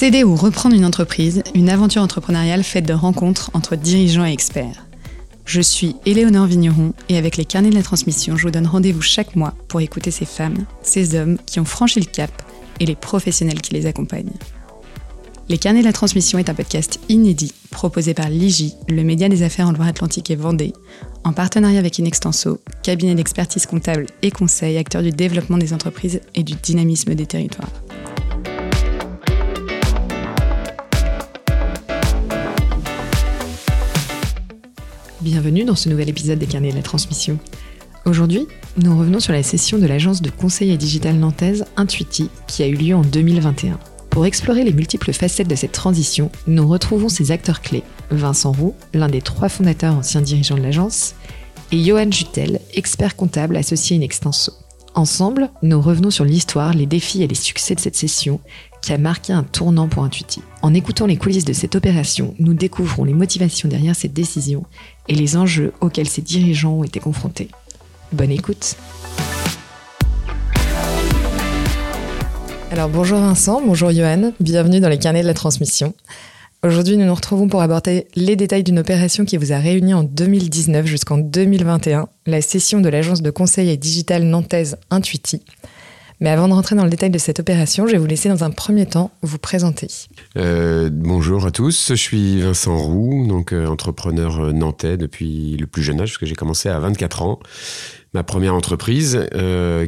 Céder ou reprendre une entreprise, une aventure entrepreneuriale faite de rencontres entre dirigeants et experts. Je suis Éléonore Vigneron et avec les carnets de la transmission, je vous donne rendez-vous chaque mois pour écouter ces femmes, ces hommes qui ont franchi le cap et les professionnels qui les accompagnent. Les carnets de la transmission est un podcast inédit proposé par l'IGI, le média des affaires en Loire-Atlantique et Vendée, en partenariat avec Inextenso, cabinet d'expertise comptable et conseil, acteur du développement des entreprises et du dynamisme des territoires. Bienvenue dans ce nouvel épisode des carnets de la transmission. Aujourd'hui, nous revenons sur la session de l'agence de conseil et digital nantaise Intuiti qui a eu lieu en 2021. Pour explorer les multiples facettes de cette transition, nous retrouvons ses acteurs clés, Vincent Roux, l'un des trois fondateurs anciens dirigeants de l'agence, et Johan Jutel, expert comptable associé in extenso. Ensemble, nous revenons sur l'histoire, les défis et les succès de cette session qui a marqué un tournant pour Intuiti. En écoutant les coulisses de cette opération, nous découvrons les motivations derrière cette décision et les enjeux auxquels ces dirigeants ont été confrontés. Bonne écoute Alors bonjour Vincent, bonjour Johan, bienvenue dans les carnets de la transmission. Aujourd'hui, nous nous retrouvons pour aborder les détails d'une opération qui vous a réuni en 2019 jusqu'en 2021, la session de l'agence de conseil et digital nantaise Intuiti. Mais avant de rentrer dans le détail de cette opération, je vais vous laisser dans un premier temps vous présenter. Euh, bonjour à tous, je suis Vincent Roux, donc euh, entrepreneur euh, nantais depuis le plus jeune âge, puisque j'ai commencé à 24 ans. Ma première entreprise,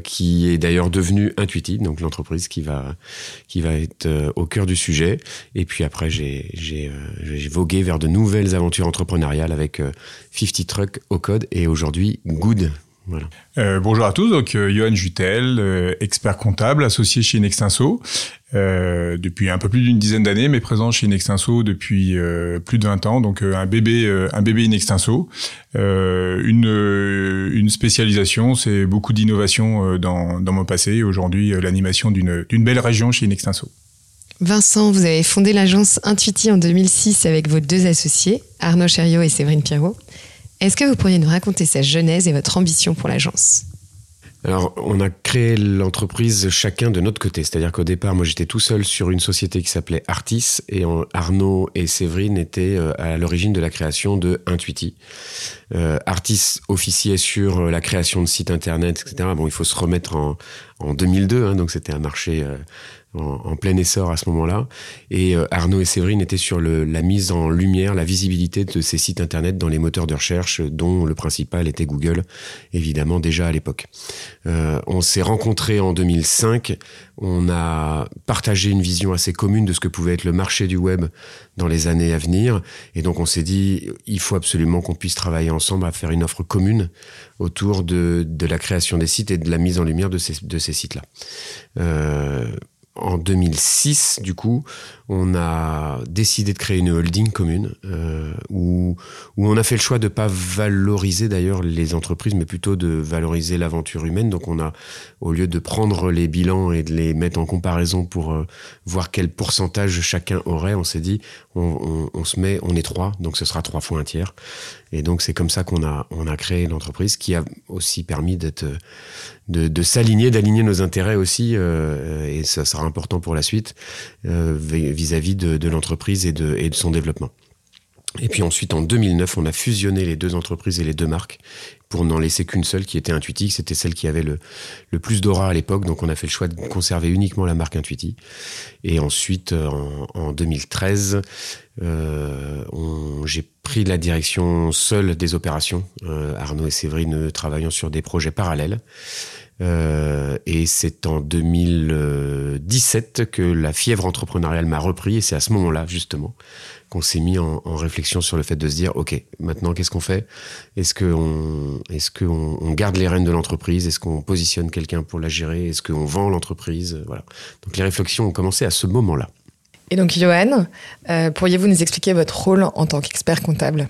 qui est d'ailleurs devenue Intuitive, donc l'entreprise qui va qui va être au cœur du sujet. Et puis après, j'ai vogué vers de nouvelles aventures entrepreneuriales avec 50 Truck au code et aujourd'hui Good euh, bonjour à tous, donc euh, Johan Jutel, euh, expert comptable associé chez Nextinso depuis un peu plus d'une dizaine d'années, mais présent chez Nextinso depuis plus de 20 ans, donc un bébé un bébé Nextinso, une une spécialisation, c'est beaucoup d'innovation dans dans mon passé, aujourd'hui l'animation d'une d'une belle région chez Nextinso. Vincent, vous avez fondé l'agence Intuiti en 2006 avec vos deux associés, Arnaud Chériot et Séverine Pierrot. Est-ce que vous pourriez nous raconter sa genèse et votre ambition pour l'agence? Alors, on a créé l'entreprise chacun de notre côté. C'est-à-dire qu'au départ, moi, j'étais tout seul sur une société qui s'appelait Artis et Arnaud et Séverine étaient euh, à l'origine de la création de Intuiti. Euh, Artis officiait sur la création de sites internet, etc. Bon, il faut se remettre en, en 2002, hein, donc c'était un marché euh, en, plein essor à ce moment-là. Et euh, Arnaud et Séverine étaient sur la mise en lumière, la visibilité de ces sites internet dans les moteurs de recherche, dont le principal était Google, évidemment déjà à l'époque. Euh, on s'est rencontrés en 2005. On a partagé une vision assez commune de ce que pouvait être le marché du web dans les années à venir. Et donc on s'est dit, il faut absolument qu'on puisse travailler ensemble à faire une offre commune autour de, la création des sites et de la mise en lumière de ces, de ces sites-là. Euh, en 2006, du coup, on a décidé de créer une holding commune euh, où, où on a fait le choix de pas valoriser d'ailleurs les entreprises, mais plutôt de valoriser l'aventure humaine. Donc on a, au lieu de prendre les bilans et de les mettre en comparaison pour euh, voir quel pourcentage chacun aurait, on s'est dit on, se met, on est trois, donc ce sera trois fois un tiers. Et donc c'est comme ça qu'on a on a créé l'entreprise qui a aussi permis d'être de, de s'aligner, d'aligner nos intérêts aussi, euh, et ça sera important pour la suite euh, vis-à-vis de, l'entreprise et de, son développement. Et puis ensuite, en 2009, on a fusionné les deux entreprises et les deux marques pour n'en laisser qu'une seule qui était Intuiti. C'était celle qui avait le, plus d'aura à l'époque. Donc on a fait le choix de conserver uniquement la marque Intuiti. Et ensuite, en, en 2013, euh, j'ai pris la direction seule des opérations. Euh, Arnaud et Séverine travaillant sur des projets parallèles. Euh, et c'est en 2017 que la fièvre entrepreneuriale m'a repris et c'est à ce moment-là justement qu'on s'est mis en, réflexion sur le fait de se dire ok maintenant qu'est-ce qu'on fait? Est-ce qu'on on garde les rênes de l'entreprise? Est-ce qu'on positionne quelqu'un pour la gérer? Est-ce qu'on vend l'entreprise? Voilà. Donc les réflexions ont commencé à ce moment-là. Et donc Johan, euh, pourriez-vous nous expliquer votre rôle en tant qu'expert comptable?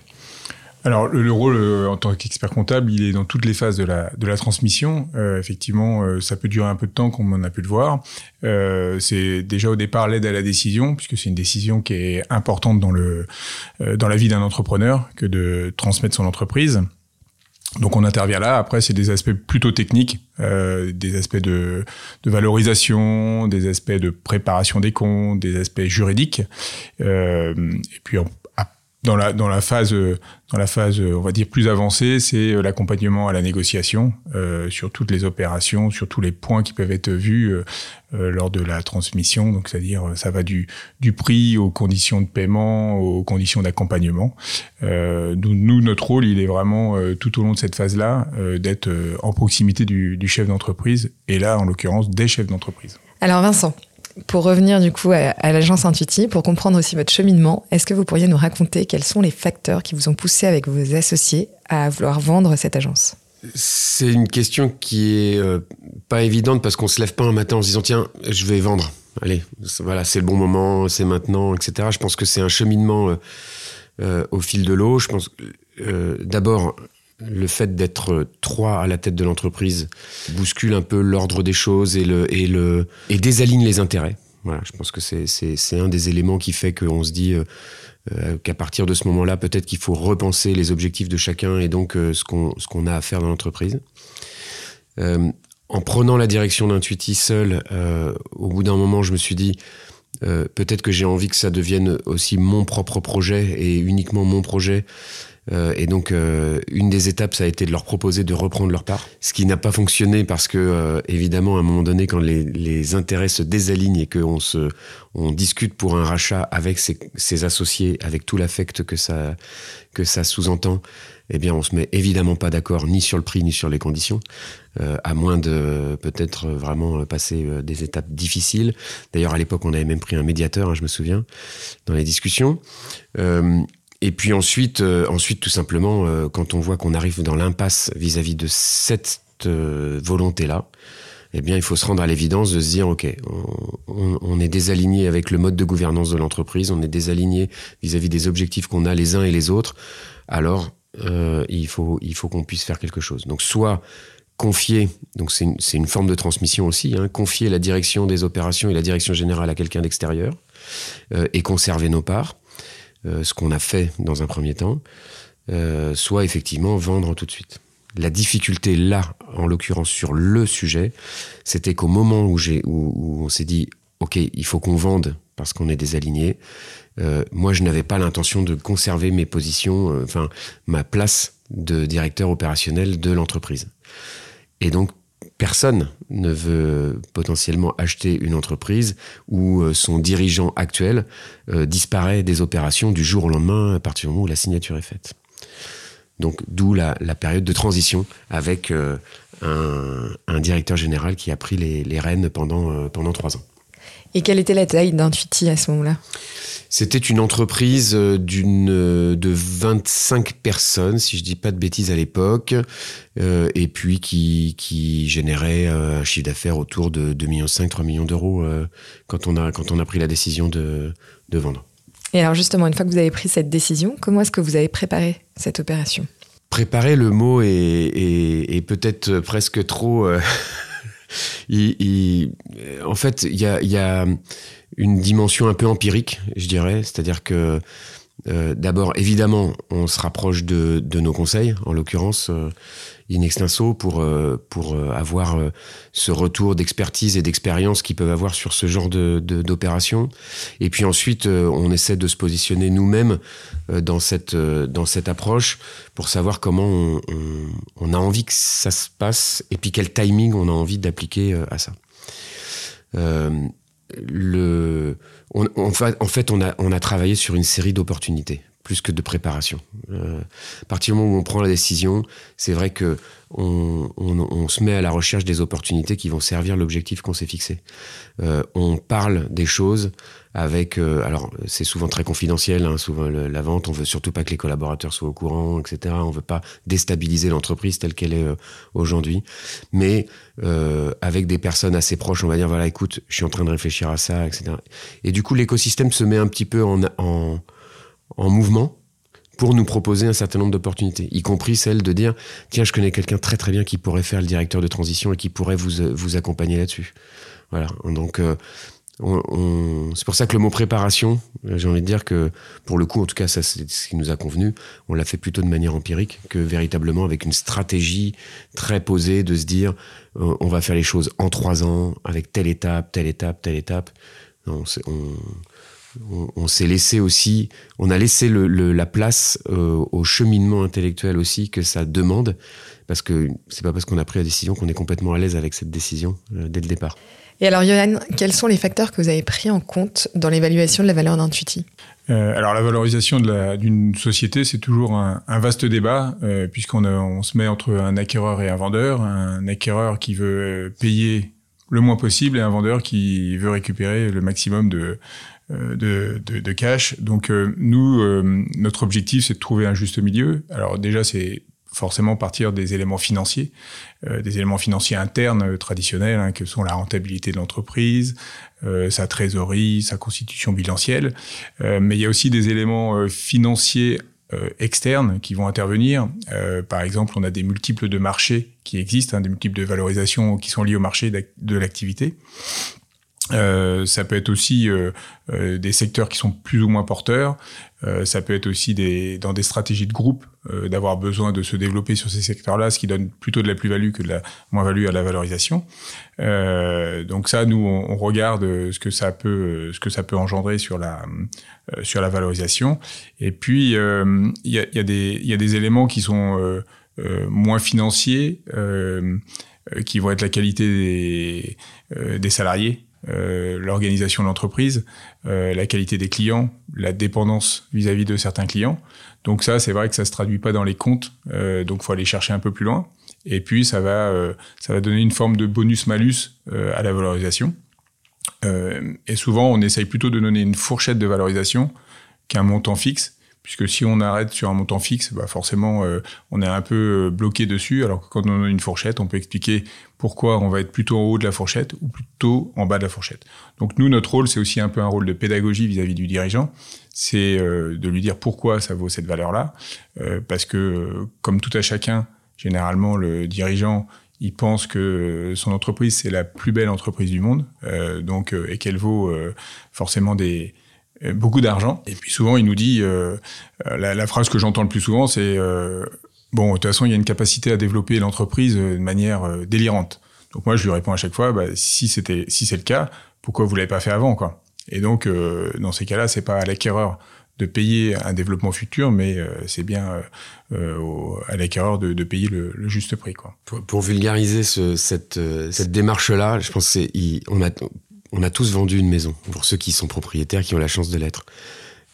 Alors le, le rôle euh, en tant qu'expert comptable, il est dans toutes les phases de la de la transmission. Euh, effectivement, euh, ça peut durer un peu de temps, comme on a pu le voir. Euh, c'est déjà au départ l'aide à la décision, puisque c'est une décision qui est importante dans le dans la vie d'un entrepreneur que de transmettre son entreprise. Donc on intervient là. Après, c'est des aspects plutôt techniques, euh, des aspects de, de, valorisation, des aspects de préparation des comptes, des aspects juridiques. Euh, et puis dans la dans la phase dans la phase on va dire plus avancée, c'est euh, l'accompagnement à la négociation euh, sur toutes les opérations, sur tous les points qui peuvent être vus euh, euh lors de la transmission. Donc c'est-à-dire ça va du du prix aux conditions de paiement, aux conditions d'accompagnement. Euh, nous, notre rôle, il est vraiment tout au long de cette phase-là d'être en proximité du, du chef d'entreprise et là en l'occurrence des chefs d'entreprise. Alors Vincent, pour revenir du coup à, l'agence Intuiti, pour comprendre aussi votre cheminement, est-ce que vous pourriez nous raconter quels sont les facteurs qui vous ont poussé avec vos associés à vouloir vendre cette agence? C'est une question qui est euh, pas évidente parce qu'on se lève pas un matin en se disant tiens, je vais vendre. Allez, voilà, c'est le bon moment, c'est maintenant, etc. Je pense que c'est un cheminement euh, euh, au fil de l'eau. Je pense d'abord le fait d'être trois à la tête de l'entreprise bouscule un peu l'ordre des choses et, le, et, le, et désaligne les intérêts. Voilà, je pense que c'est un des éléments qui fait qu'on se dit euh, euh, qu'à partir de ce moment-là, peut-être qu'il faut repenser les objectifs de chacun et donc euh, ce qu'on a à faire dans l'entreprise. en prenant la direction d'Intuiti seul, au bout d'un moment, je me suis dit, peut-être que j'ai envie que ça devienne aussi mon propre projet et uniquement mon projet euh, et donc, euh, une des étapes, ça a été de leur proposer de reprendre leur part. Ce qui n'a pas fonctionné parce que, euh, évidemment, à un moment donné, quand les, les intérêts se désalignent et qu'on se, on discute pour un rachat avec ses, ses associés, avec tout l'affect que ça, que ça sous-entend, eh bien, on se met évidemment pas d'accord ni sur le prix ni sur les conditions, euh, à moins de peut-être vraiment passer des étapes difficiles. D'ailleurs, à l'époque, on avait même pris un médiateur, hein, je me souviens, dans les discussions. Euh, et puis ensuite, euh, ensuite tout simplement, euh, quand on voit qu'on arrive dans l'impasse vis-à-vis de cette euh, volonté-là, eh bien, il faut se rendre à l'évidence de se dire, OK, on, on, est désaligné avec le mode de gouvernance de l'entreprise, on est désaligné vis-à-vis des objectifs qu'on a les uns et les autres, alors il faut, il faut qu'on puisse faire quelque chose. Donc, soit confier, donc c'est une, une, forme de transmission aussi, hein, confier la direction des opérations et la direction générale à quelqu'un d'extérieur et conserver nos parts euh, ce qu'on a fait dans un premier temps, euh, soit effectivement vendre tout de suite. La difficulté là, en l'occurrence sur le sujet, c'était qu'au moment où, où, on s'est dit, OK, il faut qu'on vende parce qu'on est désaligné, euh, moi je n'avais pas l'intention de conserver mes positions, euh, enfin ma place de directeur opérationnel de l'entreprise. Et donc personne ne veut potentiellement acheter une entreprise où euh, son dirigeant actuel disparaît des opérations du jour au lendemain à partir du moment où la signature est faite. Donc d'où la, période de transition avec un, directeur général qui a pris les, rênes pendant, pendant trois ans. Et quelle était la taille d'Intuiti à ce moment-là? C'était une entreprise euh, d'une euh, de 25 personnes, si je dis pas de bêtises à l'époque, euh, et puis qui, qui générait un chiffre d'affaires autour de 2,5 millions, 3 millions d'euros quand, on a, quand on a pris la décision de, de vendre. Et alors justement, une fois que vous avez pris cette décision, comment est-ce que vous avez préparé cette opération? Préparer le mot est, est, est peut-être presque trop en fait, il y a, une dimension un peu empirique, je dirais. C'est-à-dire que euh, d'abord, évidemment, on se rapproche de, nos conseils, en l'occurrence euh, in extenso, pour, euh, pour avoir ce retour d'expertise et d'expérience qu'ils peuvent avoir sur ce genre d'opération. Et puis ensuite, on essaie de se positionner nous-mêmes dans, cette, dans cette approche pour savoir comment on, on, a envie que ça se passe et puis quel timing on a envie d'appliquer à ça. le en fait, on a, on a travaillé sur une série d'opportunités plus que de préparation. Euh, à partir du moment où on prend la décision, c'est vrai que on, on, se met à la recherche des opportunités qui vont servir l'objectif qu'on s'est fixé. Euh, on parle des choses avec, euh, alors c'est souvent très confidentiel, hein, souvent la vente, on veut surtout pas que les collaborateurs soient au courant, etc. On veut pas déstabiliser l'entreprise telle qu'elle est euh, aujourd'hui, mais euh, avec des personnes assez proches, on va dire voilà, écoute, je suis en train de réfléchir à ça, etc. Et du coup, l'écosystème se met un petit peu en, en, en mouvement pour nous proposer un certain nombre d'opportunités, y compris celle de dire tiens, je connais quelqu'un très très bien qui pourrait faire le directeur de transition et qui pourrait vous, vous accompagner là-dessus. Voilà. Donc, euh, c'est pour ça que le mot préparation, j'ai envie de dire que pour le coup, en tout cas, ça c'est ce qui nous a convenu. On l'a fait plutôt de manière empirique que véritablement avec une stratégie très posée de se dire euh, on va faire les choses en trois ans avec telle étape, telle étape, telle étape. Non, on, s'est laissé aussi, on a laissé la place euh, au cheminement intellectuel aussi que ça demande, parce que c'est pas parce qu'on a pris la décision qu'on est complètement à l'aise avec cette décision euh, dès le départ. Et alors, Johan, quels sont les facteurs que vous avez pris en compte dans l'évaluation de la valeur d'Intuiti euh, alors la valorisation d'une société, c'est toujours un, vaste débat, euh, puisqu'on on se met entre un acquéreur et un vendeur, un acquéreur qui veut payer le moins possible et un vendeur qui veut récupérer le maximum de, euh, de, de, de cash. Donc nous, notre objectif, c'est de trouver un juste milieu. Alors déjà, c'est forcément partir des éléments financiers, euh, des éléments financiers internes euh, traditionnels, hein, que sont la rentabilité de l'entreprise, euh, sa trésorerie, sa constitution bilancielle. mais il y a aussi des éléments financiers externes qui vont intervenir. par exemple, on a des multiples de marchés qui existent, hein, des multiples de valorisation qui sont liés au marché de l'activité. Euh, ça peut être aussi euh, euh, des secteurs qui sont plus ou moins porteurs. ça peut être aussi des, dans des stratégies de groupe d'avoir besoin de se développer sur ces secteurs-là, ce qui donne plutôt de la plus-value que de la moins-value à la valorisation. donc ça, nous, on, regarde ce que ça peut, ce que ça peut engendrer sur la sur la valorisation. Et puis il y a, y, a des, y, a, des éléments qui sont moins financiers, qui vont être la qualité des, des salariés. Euh, l'organisation de l'entreprise, euh, la qualité des clients, la dépendance vis-à-vis de certains clients. Donc ça, c'est vrai que ça se traduit pas dans les comptes, euh, donc faut aller chercher un peu plus loin. Et puis ça va, euh, ça va donner une forme de bonus-malus à la valorisation. et souvent, on essaye plutôt de donner une fourchette de valorisation qu'un montant fixe puisque si on arrête sur un montant fixe, bah forcément, euh, on est un peu euh, bloqué dessus, alors que quand on a une fourchette, on peut expliquer pourquoi on va être plutôt en haut de la fourchette ou plutôt en bas de la fourchette. Donc nous, notre rôle, c'est aussi un peu un rôle de pédagogie vis-à-vis du dirigeant, c'est euh, de lui dire pourquoi ça vaut cette valeur-là, parce que comme tout à chacun, généralement, le dirigeant, il pense que son entreprise, c'est la plus belle entreprise du monde, donc et qu'elle vaut forcément des euh, beaucoup d'argent. Et puis souvent, il nous dit, euh, euh, la, la, phrase que j'entends le plus souvent, c'est euh, bon, de toute façon, il y a une capacité à développer l'entreprise de manière délirante. Donc moi, je lui réponds à chaque fois, bah, si c'était, si c'est le cas, pourquoi vous l'avez pas fait avant, quoi? Et donc, dans ces cas-là, c'est pas à l'acquéreur de payer un développement futur, mais c'est bien euh, à l'acquéreur de, de, payer le, le, juste prix. Quoi. Pour, pour vulgariser ce, cette, cette démarche-là, je pense qu'on a on a tous vendu une maison, pour ceux qui sont propriétaires, qui ont la chance de l'être.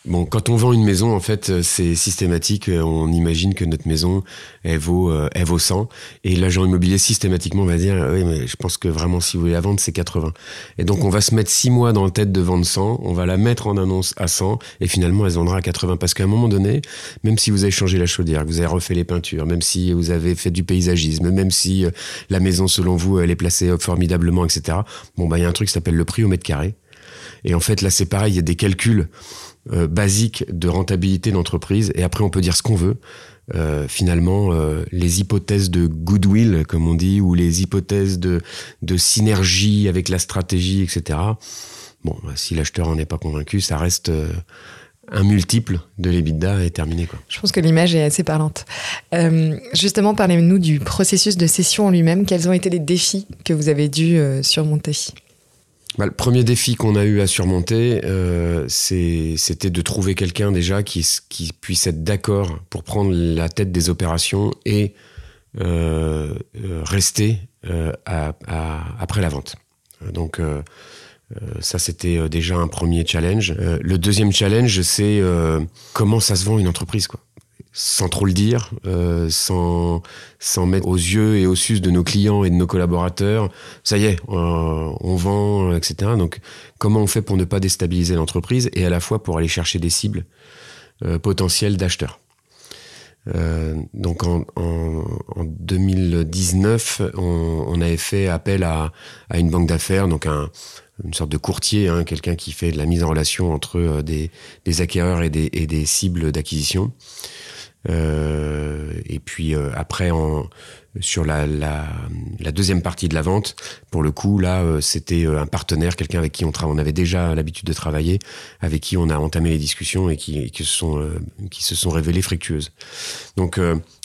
Bon, quand on vend une maison, en fait, euh, c'est systématique. Euh, on imagine que notre maison, elle vaut, euh, elle vaut 100. Et l'agent immobilier, systématiquement, va dire, oui, mais je pense que vraiment, si vous voulez la vendre, c'est 80. Et donc, on va se mettre six mois dans la tête de vendre 100. On va la mettre en annonce à 100. Et finalement, elle vendra à 80. Parce qu'à un moment donné, même si vous avez changé la chaudière, que vous avez refait les peintures, même si vous avez fait du paysagisme, même si la maison, selon vous, elle est placée formidablement, etc. Bon, bah, il y a un truc qui s'appelle le prix au mètre carré. Et en fait, là, c'est pareil, il y a des calculs euh, basique de rentabilité d'entreprise. Et après, on peut dire ce qu'on veut. Euh, finalement, euh, les hypothèses de goodwill, comme on dit, ou les hypothèses de, de synergie avec la stratégie, etc. Bon, bah, si l'acheteur en est pas convaincu, ça reste un multiple de l'EBITDA et terminé. Quoi. Je pense que l'image est assez parlante. Justement, parlez-nous du processus de cession en lui-même. Quels ont été les défis que vous avez dû surmonter? Bah, le premier défi qu'on a eu à surmonter, euh, c'était de trouver quelqu'un déjà qui, puisse être d'accord pour prendre la tête des opérations et euh, euh rester après la vente. Donc ça, c'était déjà un premier challenge. le deuxième challenge, c'est comment ça se vend une entreprise. Quoi sans trop le dire, euh, sans, mettre aux yeux et aux sus de nos clients et de nos collaborateurs, ça y est, euh, on vend, etc. Donc, comment on fait pour ne pas déstabiliser l'entreprise et à la fois pour aller chercher des cibles euh, potentielles d'acheteurs? Donc en, en, en, 2019, on, avait fait appel à, une banque d'affaires, donc un, une sorte de courtier, hein, quelqu'un qui fait de la mise en relation entre des, acquéreurs et et des cibles d'acquisition. Et puis après, en, sur la, la, la, deuxième partie de la vente, pour le coup, là, c'était un partenaire, quelqu'un avec qui on, on avait déjà l'habitude de travailler, avec qui on a entamé les discussions et qui, qui, se, sont, qui se sont révélées fructueuses. Donc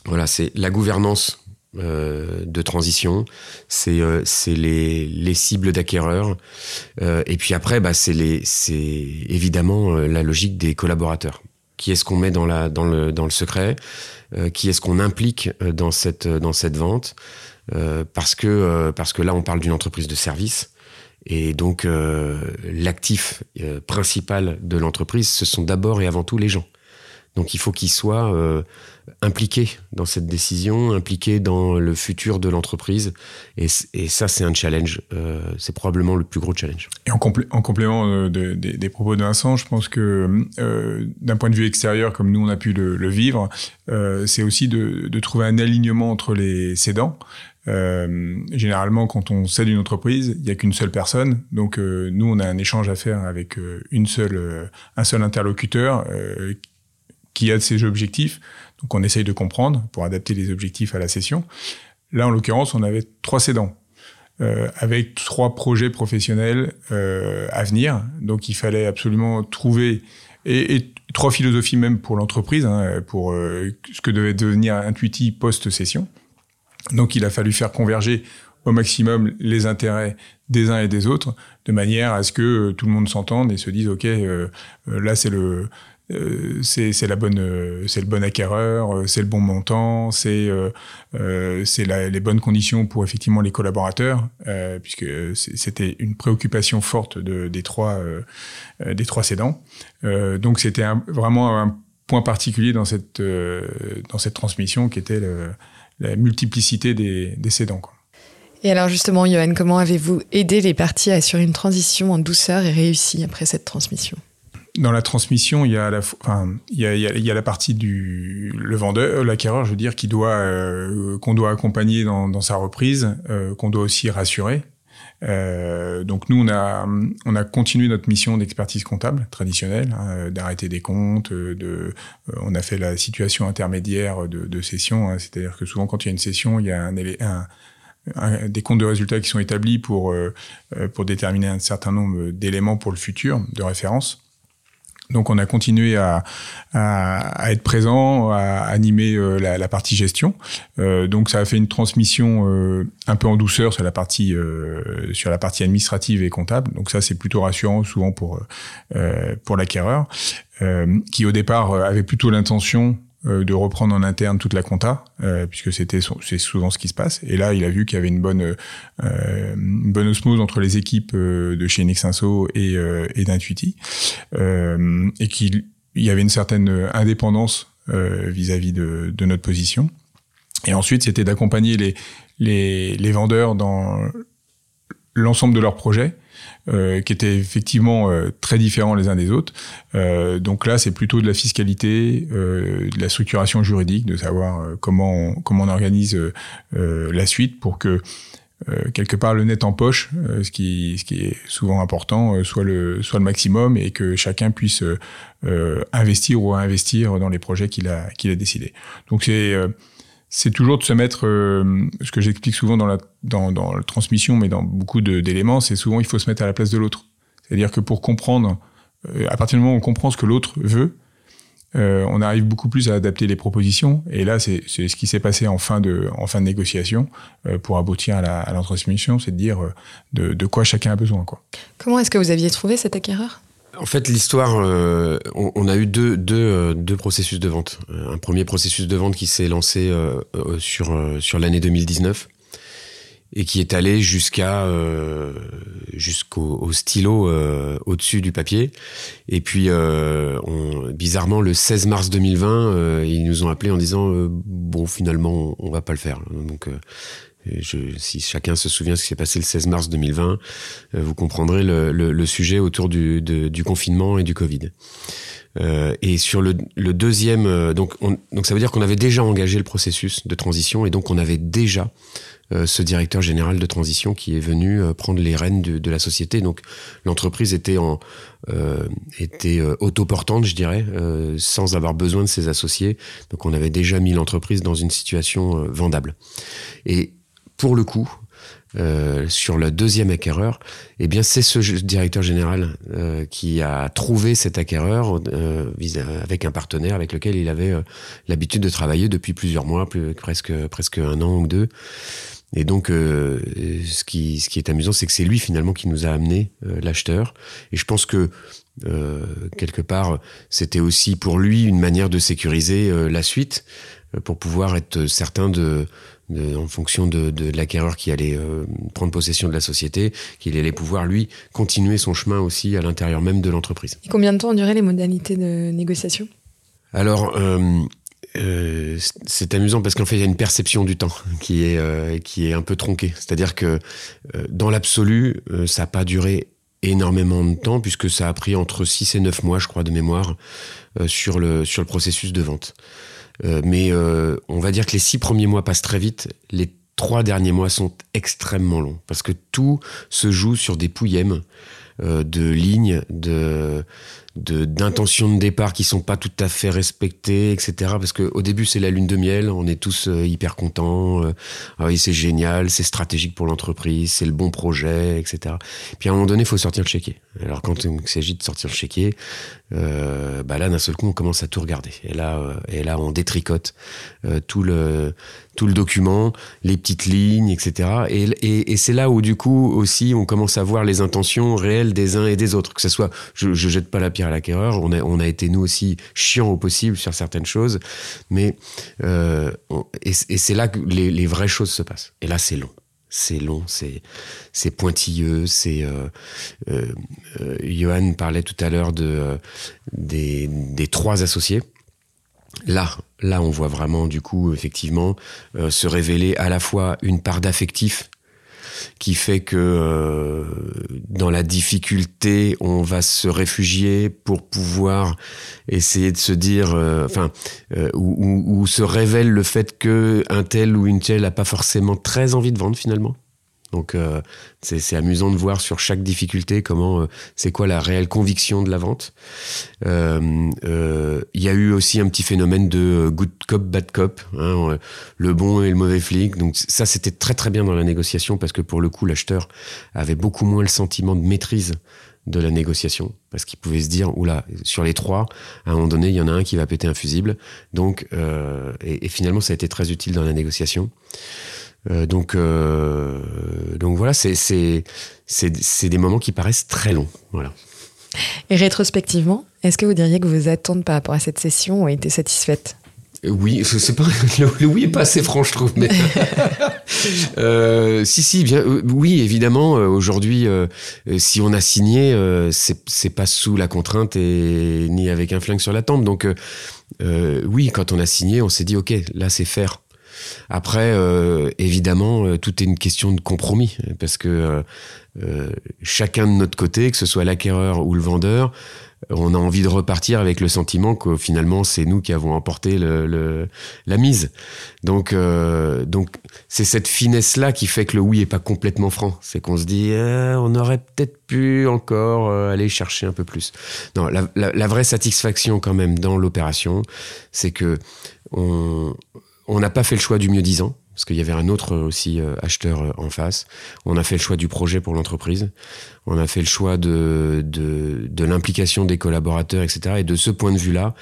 voilà, c'est la gouvernance euh, de transition, c'est euh, les, les cibles d'acquéreurs, euh, et puis après, bah, c'est évidemment la logique des collaborateurs. Qui est-ce qu'on met dans le secret Qui est-ce qu'on implique dans cette dans cette vente Parce que parce que là, on parle d'une entreprise de service. Et donc, l'actif principal de l'entreprise, ce sont d'abord et avant tout les gens. Donc, il faut qu'ils soient impliqué dans cette décision, impliqué dans le futur de l'entreprise. Et, ça, c'est un challenge. Euh, c'est probablement le plus gros challenge. Et en, en complément euh, des propos de Vincent, je pense que euh, d'un point de vue extérieur, comme nous on a pu le, vivre, c'est aussi de, trouver un alignement entre les cédants. généralement, quand on cède une entreprise, il n'y a qu'une seule personne. Donc, nous, on a un échange à faire avec une seule, un seul interlocuteur qui a ses objectifs. Donc on essaye de comprendre pour adapter les objectifs à la session. Là, en l'occurrence, on avait trois cédants. Euh, avec trois projets professionnels euh, à venir. Donc il fallait absolument trouver et, trois philosophies même pour l'entreprise, hein, pour euh, ce que devait devenir Intuiti post-session. Donc il a fallu faire converger au maximum les intérêts des uns et des autres, de manière à ce que tout le monde s'entende et se dise ok, euh, là c'est le euh, c'est la bonne, euh, c'est le bon acquéreur, euh, c'est le bon montant, c'est les bonnes conditions pour effectivement les collaborateurs, puisque c'était une préoccupation forte de, des trois des trois cédants. donc c'était vraiment un point particulier dans cette dans cette transmission qui était la multiplicité des, des cédants. Et alors justement, Johan, comment avez-vous aidé les parties à assurer une transition en douceur et réussie après cette transmission? Dans la transmission, il y a la, enfin, il y a, il y a, la partie du le vendeur, euh, l'acquéreur, je veux dire, qui doit euh, qu'on doit accompagner dans, dans sa reprise, euh, qu'on doit aussi rassurer. Euh, donc nous, on a on a continué notre mission d'expertise comptable traditionnelle, hein, d'arrêter des comptes, de on a fait la situation intermédiaire de, de session, hein, c'est-à-dire que souvent quand il y a une session, il y a un, un des comptes de résultats qui sont établis pour pour déterminer un certain nombre d'éléments pour le futur de référence. Donc on a continué à, être présent, à animer euh, la, partie gestion. Euh, donc ça a fait une transmission euh, un peu en douceur sur la partie sur la partie administrative et comptable. Donc ça c'est plutôt rassurant souvent pour pour l'acquéreur qui au départ avait plutôt l'intention de reprendre en interne toute la compta, euh, puisque c'était c'est souvent ce qui se passe. Et là, il a vu qu'il y avait une bonne euh, une bonne osmose entre les équipes de chez Nexinso et, et d'Intuiti, et qu'il y avait une certaine indépendance vis-à-vis de, de, notre position. Et ensuite, c'était d'accompagner les, les, les vendeurs dans l'ensemble de leurs projets euh, qui étaient effectivement euh, très différents les uns des autres. Euh, donc là, c'est plutôt de la fiscalité, de la structuration juridique, de savoir comment on, comment on organise la suite pour que quelque part le net en poche, ce qui ce qui est souvent important, soit le soit le maximum et que chacun puisse investir ou investir dans les projets qu'il a qu'il a décidé. Donc c'est c'est toujours de se mettre, euh, ce que j'explique souvent dans la, transmission, mais dans beaucoup d'éléments, c'est souvent il faut se mettre à la place de l'autre. C'est-à-dire que pour comprendre, euh, à partir du moment où on comprend ce que l'autre veut, euh, on arrive beaucoup plus à adapter les propositions. Et là, c'est ce qui s'est passé en fin de, en fin de négociation pour aboutir à la, transmission, c'est de dire de, quoi chacun a besoin. Comment est-ce que vous aviez trouvé cet acquéreur? En fait, l'histoire, euh, on, a eu deux, deux, euh, deux, processus de vente. Un premier processus de vente qui s'est lancé euh, sur, sur l'année 2019 et qui est allé jusqu'à jusqu'au stylo au-dessus du papier. Et puis, on, bizarrement, le 16 mars 2020, ils nous ont appelé en disant bon, finalement, on, va pas le faire. Donc si chacun se souvient ce qui s'est passé le 16 mars 2020, vous comprendrez le, sujet autour du, du, confinement et du Covid. et sur le, deuxième, donc, donc ça veut dire qu'on avait déjà engagé le processus de transition et donc on avait déjà euh, ce directeur général de transition qui est venu euh, prendre les rênes de, la société. Donc l'entreprise était en euh, était autoportante, je dirais, sans avoir besoin de ses associés. Donc on avait déjà mis l'entreprise dans une situation vendable. Et pour le coup, sur le deuxième acquéreur, eh bien c'est ce directeur général qui a trouvé cet acquéreur avec un partenaire avec lequel il avait l'habitude de travailler depuis plusieurs mois, plus, presque presque un an ou deux. Et donc, euh, ce, qui, ce qui est amusant, c'est que c'est lui finalement qui nous a amené euh, l'acheteur. Et je pense que euh, quelque part, c'était aussi pour lui une manière de sécuriser la suite, pour pouvoir être certain de, en fonction de, de, l'acquéreur qui allait prendre possession de la société, qu'il allait pouvoir lui continuer son chemin aussi à l'intérieur même de l'entreprise. Et combien de temps ont duré les modalités de négociation? Alors euh, c'est amusant parce qu'en fait, il y a une perception du temps qui est, euh, qui est un peu tronquée. C'est-à-dire que euh, dans l'absolu, ça n'a pas duré énormément de temps puisque ça a pris entre 6 et 9 mois, je crois, de mémoire sur, le, sur le processus de vente. Mais on va dire que les 6 premiers mois passent très vite. Les 3 derniers mois sont extrêmement longs parce que tout se joue sur des pouillèmes de lignes, de d'intentions de, départ qui sont pas tout à fait respectées, etc. Parce que au début c'est la lune de miel, on est tous euh, hyper contents, euh, ah oui c'est génial, c'est stratégique pour l'entreprise, c'est le bon projet, etc. Puis à un moment donné il faut sortir le chéquier. Alors quand il s'agit de sortir le chéquier, euh, bah là d'un seul coup on commence à tout regarder. Et là et là on détricote tout le tout le document, les petites lignes, etc. Et, et, et c'est là où du coup aussi on commence à voir les intentions réelles des uns et des autres. Que ce soit, je, je jette pas la pierre à l'acquéreur, on a, on a été nous aussi chiants au possible sur certaines choses, mais euh, et, c'est là que les, vraies choses se passent. Et là c'est long. C'est long, c'est c'est pointilleux, c'est. Euh, euh, Johan parlait tout à l'heure de des, des trois associés. Là, là, on voit vraiment du coup effectivement se révéler à la fois une part d'affectif qui fait que euh, dans la difficulté, on va se réfugier pour pouvoir essayer de se dire, euh, enfin, euh, se révèle le fait que un tel ou une telle n'a pas forcément très envie de vendre finalement. Donc euh, c'est amusant de voir sur chaque difficulté comment euh, c'est quoi la réelle conviction de la vente. Euh, il y a eu aussi un petit phénomène de good cop bad cop, hein, le bon et le mauvais flic. Donc ça c'était très très bien dans la négociation parce que pour le coup l'acheteur avait beaucoup moins le sentiment de maîtrise de la négociation parce qu'il pouvait se dire oula sur les trois à un moment donné il y en a un qui va péter un fusible donc et, et, finalement ça a été très utile dans la négociation euh, donc, euh, donc voilà, c'est des moments qui paraissent très longs. Voilà. Et rétrospectivement, est-ce que vous diriez que vos attentes par rapport à cette session ont été satisfaites? euh, oui, c'est pas le, oui est pas assez franc, je trouve. Mais euh, si, si, bien, oui, évidemment. Aujourd'hui, si on a signé, c'est pas sous la contrainte et ni avec un flingue sur la tempe. Donc, oui, quand on a signé, on s'est dit, ok, là, c'est faire. Après, euh, évidemment, euh, tout est une question de compromis, parce que euh, chacun de notre côté, que ce soit l'acquéreur ou le vendeur, on a envie de repartir avec le sentiment que finalement c'est nous qui avons emporté la mise. Donc, donc c'est cette finesse là qui fait que le oui est pas complètement franc. C'est qu'on se dit on aurait peut-être pu encore aller chercher un peu plus. Non, la, la vraie satisfaction quand même dans l'opération, c'est que on, on n'a pas fait le choix du mieux disant, parce qu'il y avait un autre aussi euh, acheteur euh, en face. On a fait le choix du projet pour l'entreprise. On a fait le choix de, de, l'implication des collaborateurs, etc. Et de ce point de vue-là,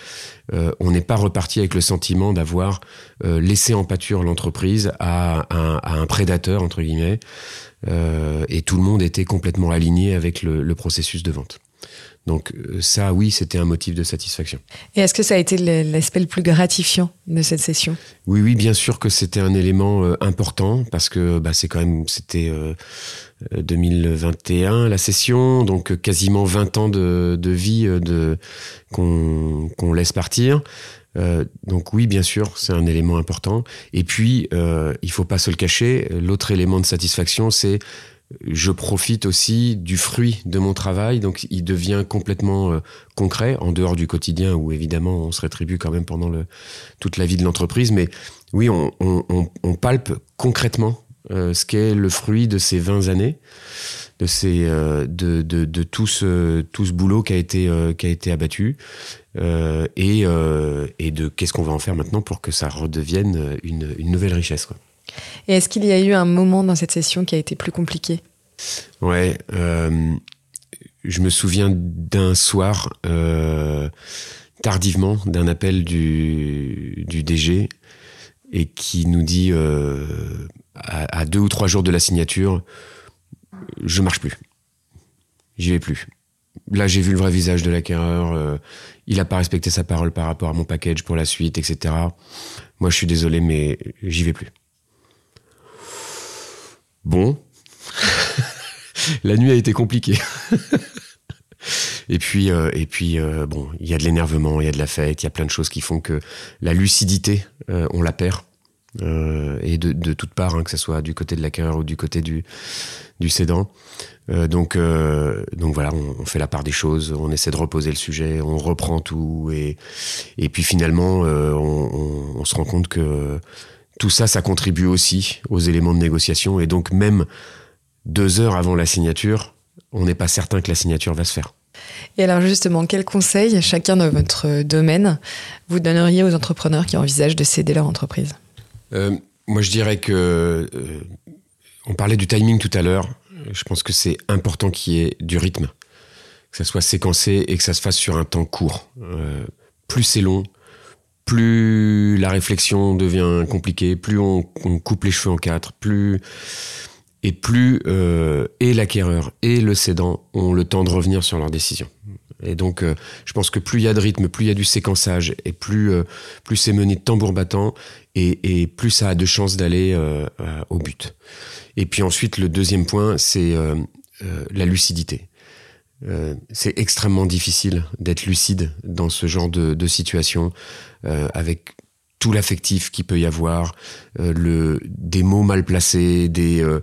euh, on n'est pas reparti avec le sentiment d'avoir laissé en pâture l'entreprise à un, prédateur, entre guillemets. et tout le monde était complètement aligné avec le processus de vente. Donc euh, ça, oui, c'était un motif de satisfaction. Et est-ce que ça a été l'aspect le plus gratifiant de cette session? Oui, oui, bien sûr que c'était un élément euh, important parce que bah, c'est quand même, c'était 2021 euh, la session, donc quasiment 20 ans de, vie de qu'on laisse partir. donc oui, bien sûr, c'est un élément important. Et puis, euh, il faut pas se le cacher. L'autre élément de satisfaction, c'est je profite aussi du fruit de mon travail, donc il devient complètement euh, concret, en dehors du quotidien où évidemment on se rétribue quand même pendant toute la vie de l'entreprise. Mais oui, on, palpe concrètement euh, ce qu'est le fruit de ces 20 années, de, ces, euh, tout, ce, boulot qui a été, abattu, et, de qu'est-ce qu'on va en faire maintenant pour que ça redevienne une, nouvelle richesse. Et est-ce qu'il y a eu un moment dans cette session qui a été plus compliqué? Ouais, euh, je me souviens d'un soir, euh, tardivement, d'un appel du, DG et qui nous dit euh, à, deux ou trois jours de la signature, je marche plus, j'y vais plus. Là, j'ai vu le vrai visage de l'acquéreur. il n'a pas respecté sa parole par rapport à mon package pour la suite, etc. Moi, je suis désolé, mais j'y vais plus. Bon. la nuit a été compliquée. et puis, euh, et puis euh, bon, il y a de l'énervement, il y a de la fête, il y a plein de choses qui font que la lucidité, euh, on la perd. et de, toutes parts, hein, que ce soit du côté de l'acquéreur ou du côté du, du cédant. donc, donc voilà, on, fait la part des choses, on essaie de reposer le sujet, on reprend tout, et, et puis finalement, on, se rend compte que tout ça, ça contribue aussi aux éléments de négociation. Et donc, même deux heures avant la signature, on n'est pas certain que la signature va se faire. Et alors justement, quels conseils, chacun dans votre domaine, vous donneriez aux entrepreneurs qui envisagent de céder leur entreprise? Euh, Moi, je dirais que... Euh, on parlait du timing tout à l'heure. Je pense que c'est important qu'il y ait du rythme, que ça soit séquencé et que ça se fasse sur un temps court. Euh, plus c'est long, plus la réflexion devient compliquée, plus on, coupe les cheveux en quatre, plus et plus euh, et l'acquéreur et le cédant ont le temps de revenir sur leur décision. Et donc, euh, je pense que plus il y a de rythme, plus il y a du séquençage, et plus euh, plus c'est mené de tambour battant, et, et, plus ça a de chances d'aller au but. Et puis ensuite, le deuxième point, c'est la lucidité. Euh, c'est extrêmement difficile d'être lucide dans ce genre de, de situation, euh, avec tout l'affectif qu'il peut y avoir, euh, le, des mots mal placés, des, euh,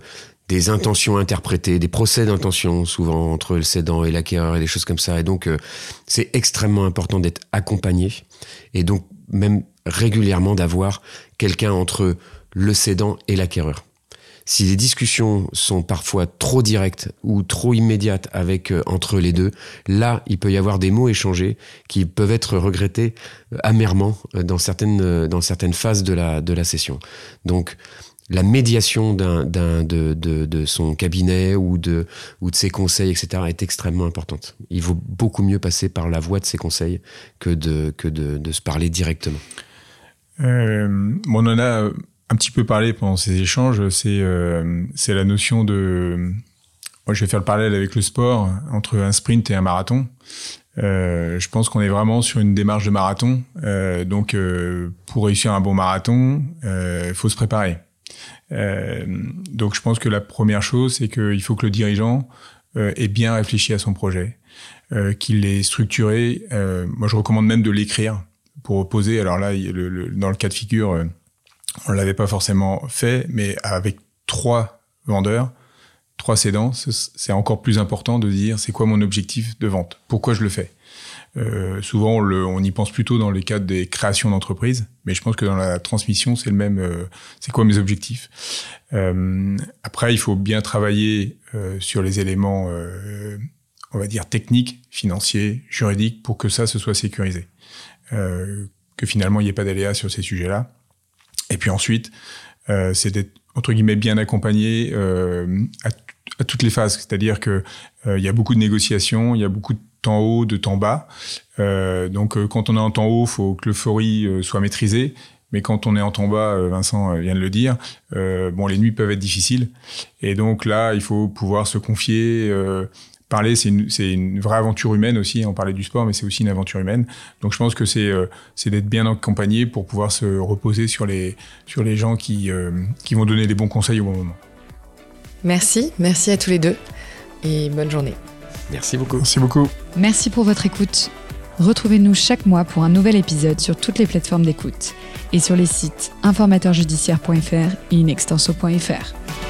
des intentions interprétées, des procès d'intention souvent entre le cédant et l'acquéreur et des choses comme ça. Et donc, euh, c'est extrêmement important d'être accompagné et donc même régulièrement d'avoir quelqu'un entre le cédant et l'acquéreur si les discussions sont parfois trop directes ou trop immédiates avec euh, entre les deux, là, il peut y avoir des mots échangés qui peuvent être regrettés euh, amèrement euh, dans certaines dans certaines phases de la de la session. Donc la médiation d'un, d'un de, de, son cabinet ou de, ou de ses conseils, etc., est extrêmement importante. Il vaut beaucoup mieux passer par la voie de ses conseils que de, que de, de se parler directement. Euh, on en a un petit peu parlé pendant ces échanges, c'est euh, c'est la notion de. Moi, je vais faire le parallèle avec le sport entre un sprint et un marathon. Euh, je pense qu'on est vraiment sur une démarche de marathon. Euh, donc, euh, pour réussir un bon marathon, il euh, faut se préparer. donc, je pense que la première chose, c'est qu'il faut que le dirigeant ait bien réfléchi à son projet, qu'il l'ait structuré. moi, je recommande même de l'écrire pour poser. Alors là, le, dans le cas de figure on l'avait pas forcément fait, mais avec trois vendeurs, trois cédants, c'est encore plus important de dire c'est quoi mon objectif de vente, pourquoi je le fais? Euh, souvent, on, le, on, y pense plutôt dans les cadres des créations d'entreprises, mais je pense que dans la transmission, c'est le même. Euh, c'est quoi mes objectifs? Euh, Après, il faut bien travailler euh, sur les éléments, euh, on va dire techniques, financiers, juridiques, pour que ça se soit sécurisé, que finalement il n'y ait pas d'aléas sur ces sujets-là. Et puis ensuite, euh, c'est d'être entre guillemets bien accompagné euh, à, toutes les phases. C'est-à-dire que euh, il y a beaucoup de négociations, il y a beaucoup de temps haut, de temps bas. Euh, donc euh, quand on est en temps haut, faut que l'euphorie soit maîtrisée. Mais quand on est en temps bas, Vincent vient de le dire, bon, les nuits peuvent être difficiles. Et donc là, il faut pouvoir se confier, parler, c'est une, une, vraie aventure humaine aussi. On parlait du sport, mais c'est aussi une aventure humaine. Donc je pense que c'est euh, d'être bien accompagné pour pouvoir se reposer sur les, sur les gens qui, euh, qui vont donner les bons conseils au bon moment. Merci, merci à tous les deux et bonne journée. Merci beaucoup. Merci beaucoup. Merci pour votre écoute. Retrouvez-nous chaque mois pour un nouvel épisode sur toutes les plateformes d'écoute et sur les sites informateursjudiciaires.fr et inextenso.fr.